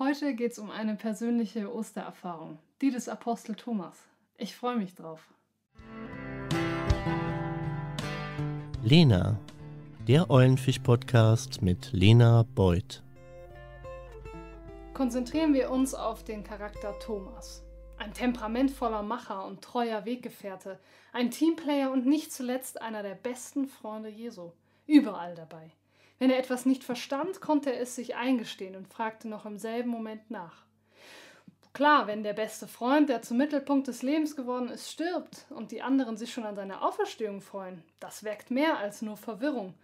Heute geht es um eine persönliche Ostererfahrung, die des Apostel Thomas. Ich freue mich drauf. Lena, der Eulenfisch-Podcast mit Lena Beuth. Konzentrieren wir uns auf den Charakter Thomas. Ein temperamentvoller Macher und treuer Weggefährte, ein Teamplayer und nicht zuletzt einer der besten Freunde Jesu. Überall dabei. Wenn er etwas nicht verstand, konnte er es sich eingestehen und fragte noch im selben Moment nach. Klar, wenn der beste Freund, der zum Mittelpunkt des Lebens geworden ist, stirbt und die anderen sich schon an seiner Auferstehung freuen, das weckt mehr als nur Verwirrung.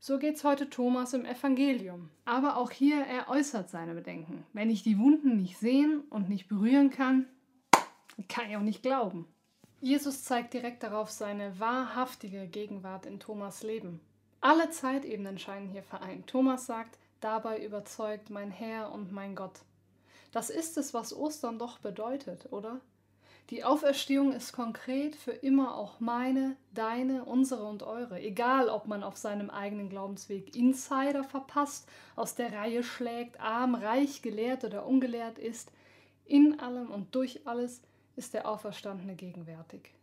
So geht's heute Thomas im Evangelium. Aber auch hier, er äußert seine Bedenken. Wenn ich die Wunden nicht sehen und nicht berühren kann, kann ich auch nicht glauben. Jesus zeigt direkt darauf seine wahrhaftige Gegenwart in Thomas Leben. Alle Zeitebenen scheinen hier vereint. Thomas sagt, dabei überzeugt mein Herr und mein Gott. Das ist es, was Ostern doch bedeutet, oder? Die Auferstehung ist konkret für immer auch meine, deine, unsere und eure. Egal, ob man auf seinem eigenen Glaubensweg Insider verpasst, aus der Reihe schlägt, arm, reich, gelehrt oder ungelehrt ist, in allem und durch alles ist der Auferstandene gegenwärtig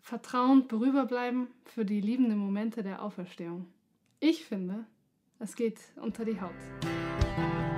vertrauend berüberbleiben für die liebenden Momente der Auferstehung. Ich finde, es geht unter die Haut.